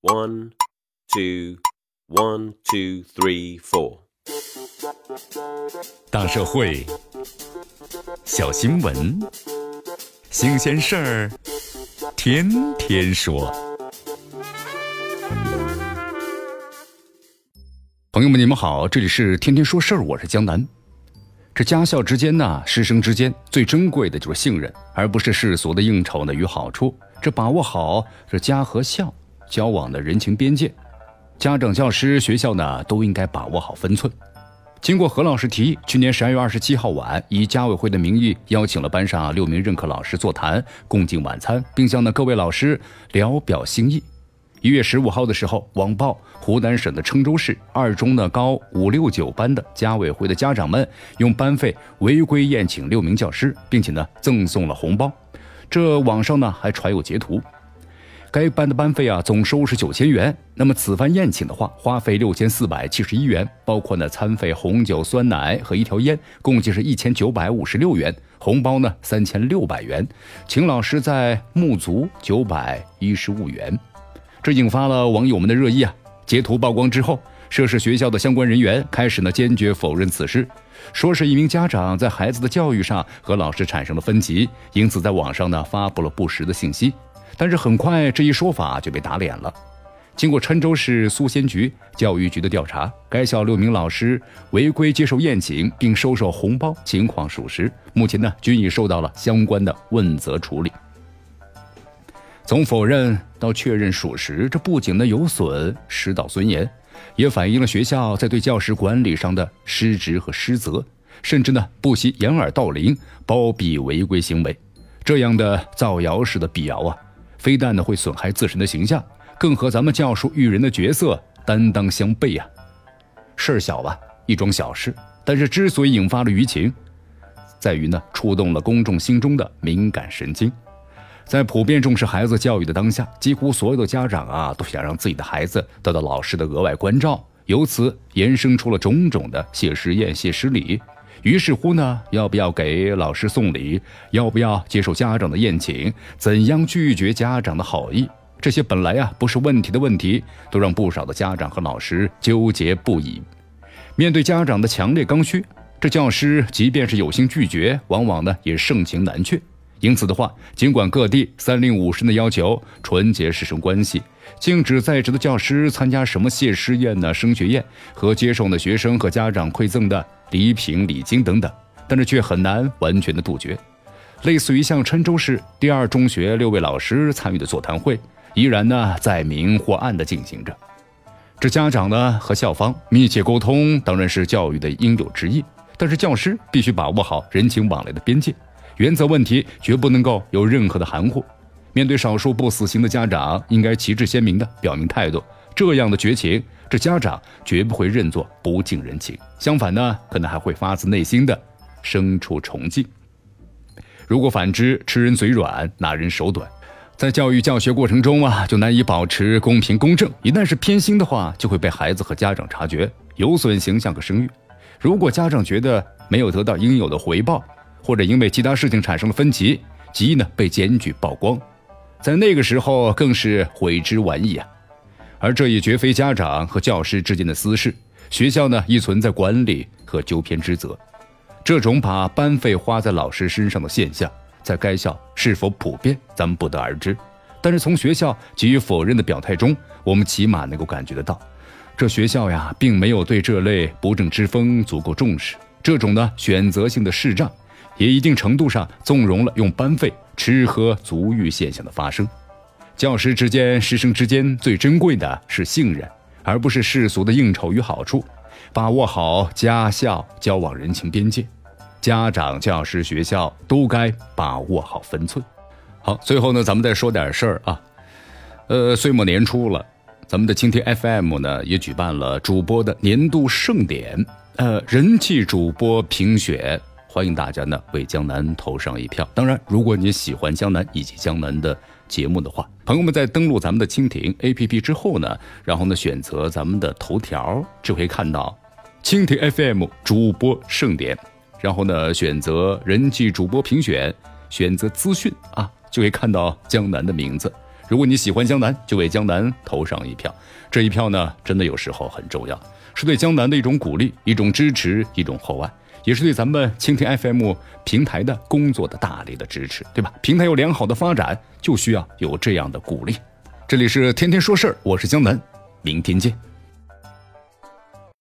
One, two, one, two, three, four. 大社会，小新闻，新鲜事儿，天天说。朋友们，你们好，这里是天天说事儿，我是江南。这家校之间呢，师生之间最珍贵的就是信任，而不是世俗的应酬呢与好处。这把握好这家和校交往的人情边界，家长、教师、学校呢都应该把握好分寸。经过何老师提议，去年十二月二十七号晚，以家委会的名义邀请了班上六名任课老师座谈，共进晚餐，并向呢各位老师聊表心意。一月十五号的时候，网曝湖南省的郴州市二中的高五六九班的家委会的家长们用班费违规宴请六名教师，并且呢赠送了红包。这网上呢还传有截图。该班的班费啊总收是九千元，那么此番宴请的话，花费六千四百七十一元，包括呢餐费、红酒、酸奶和一条烟，共计是一千九百五十六元。红包呢三千六百元，请老师在沐足九百一十五元。这引发了网友们的热议啊！截图曝光之后，涉事学校的相关人员开始呢坚决否认此事，说是一名家长在孩子的教育上和老师产生了分歧，因此在网上呢发布了不实的信息。但是很快这一说法就被打脸了。经过郴州市苏仙局教育局的调查，该校六名老师违规接受宴请并收受红包情况属实，目前呢均已受到了相关的问责处理。从否认到确认属实，这不仅呢有损师道尊严，也反映了学校在对教师管理上的失职和失责，甚至呢不惜掩耳盗铃，包庇违规行为。这样的造谣式的辟谣啊，非但呢会损害自身的形象，更和咱们教书育人的角色担当相悖呀。事儿小吧，一桩小事，但是之所以引发了舆情，在于呢触动了公众心中的敏感神经。在普遍重视孩子教育的当下，几乎所有的家长啊都想让自己的孩子得到老师的额外关照，由此延伸出了种种的谢师宴、谢师礼。于是乎呢，要不要给老师送礼？要不要接受家长的宴请？怎样拒绝家长的好意？这些本来啊不是问题的问题，都让不少的家长和老师纠结不已。面对家长的强烈刚需，这教师即便是有心拒绝，往往呢也盛情难却。因此的话，尽管各地三令五申的要求纯洁师生关系，禁止在职的教师参加什么谢师宴呢、升学宴和接受呢学生和家长馈赠的礼品礼金等等，但是却很难完全的杜绝。类似于像郴州市第二中学六位老师参与的座谈会，依然呢在明或暗的进行着。这家长呢和校方密切沟通，当然是教育的应有之义，但是教师必须把握好人情往来的边界。原则问题绝不能够有任何的含糊。面对少数不死心的家长，应该旗帜鲜明的表明态度。这样的绝情，这家长绝不会认作不近人情，相反呢，可能还会发自内心的生出崇敬。如果反之，吃人嘴软，拿人手短，在教育教学过程中啊，就难以保持公平公正。一旦是偏心的话，就会被孩子和家长察觉，有损形象和声誉。如果家长觉得没有得到应有的回报，或者因为其他事情产生了分歧，即呢被检举曝光，在那个时候更是悔之晚矣啊！而这也绝非家长和教师之间的私事，学校呢亦存在管理和纠偏之责。这种把班费花在老师身上的现象，在该校是否普遍，咱们不得而知。但是从学校给予否认的表态中，我们起码能够感觉得到，这学校呀并没有对这类不正之风足够重视。这种呢选择性的视障。也一定程度上纵容了用班费吃喝足浴现象的发生。教师之间、师生之间最珍贵的是信任，而不是世俗的应酬与好处。把握好家校交往人情边界，家长、教师、学校都该把握好分寸。好，最后呢，咱们再说点事儿啊。呃，岁末年初了，咱们的蜻蜓 FM 呢也举办了主播的年度盛典，呃，人气主播评选。欢迎大家呢为江南投上一票。当然，如果你喜欢江南以及江南的节目的话，朋友们在登录咱们的蜻蜓 APP 之后呢，然后呢选择咱们的头条，就可以看到蜻蜓 FM 主播盛典，然后呢选择人气主播评选，选择资讯啊，就可以看到江南的名字。如果你喜欢江南，就为江南投上一票。这一票呢，真的有时候很重要，是对江南的一种鼓励、一种支持、一种厚爱，也是对咱们蜻蜓 FM 平台的工作的大力的支持，对吧？平台有良好的发展，就需要有这样的鼓励。这里是天天说事儿，我是江南，明天见。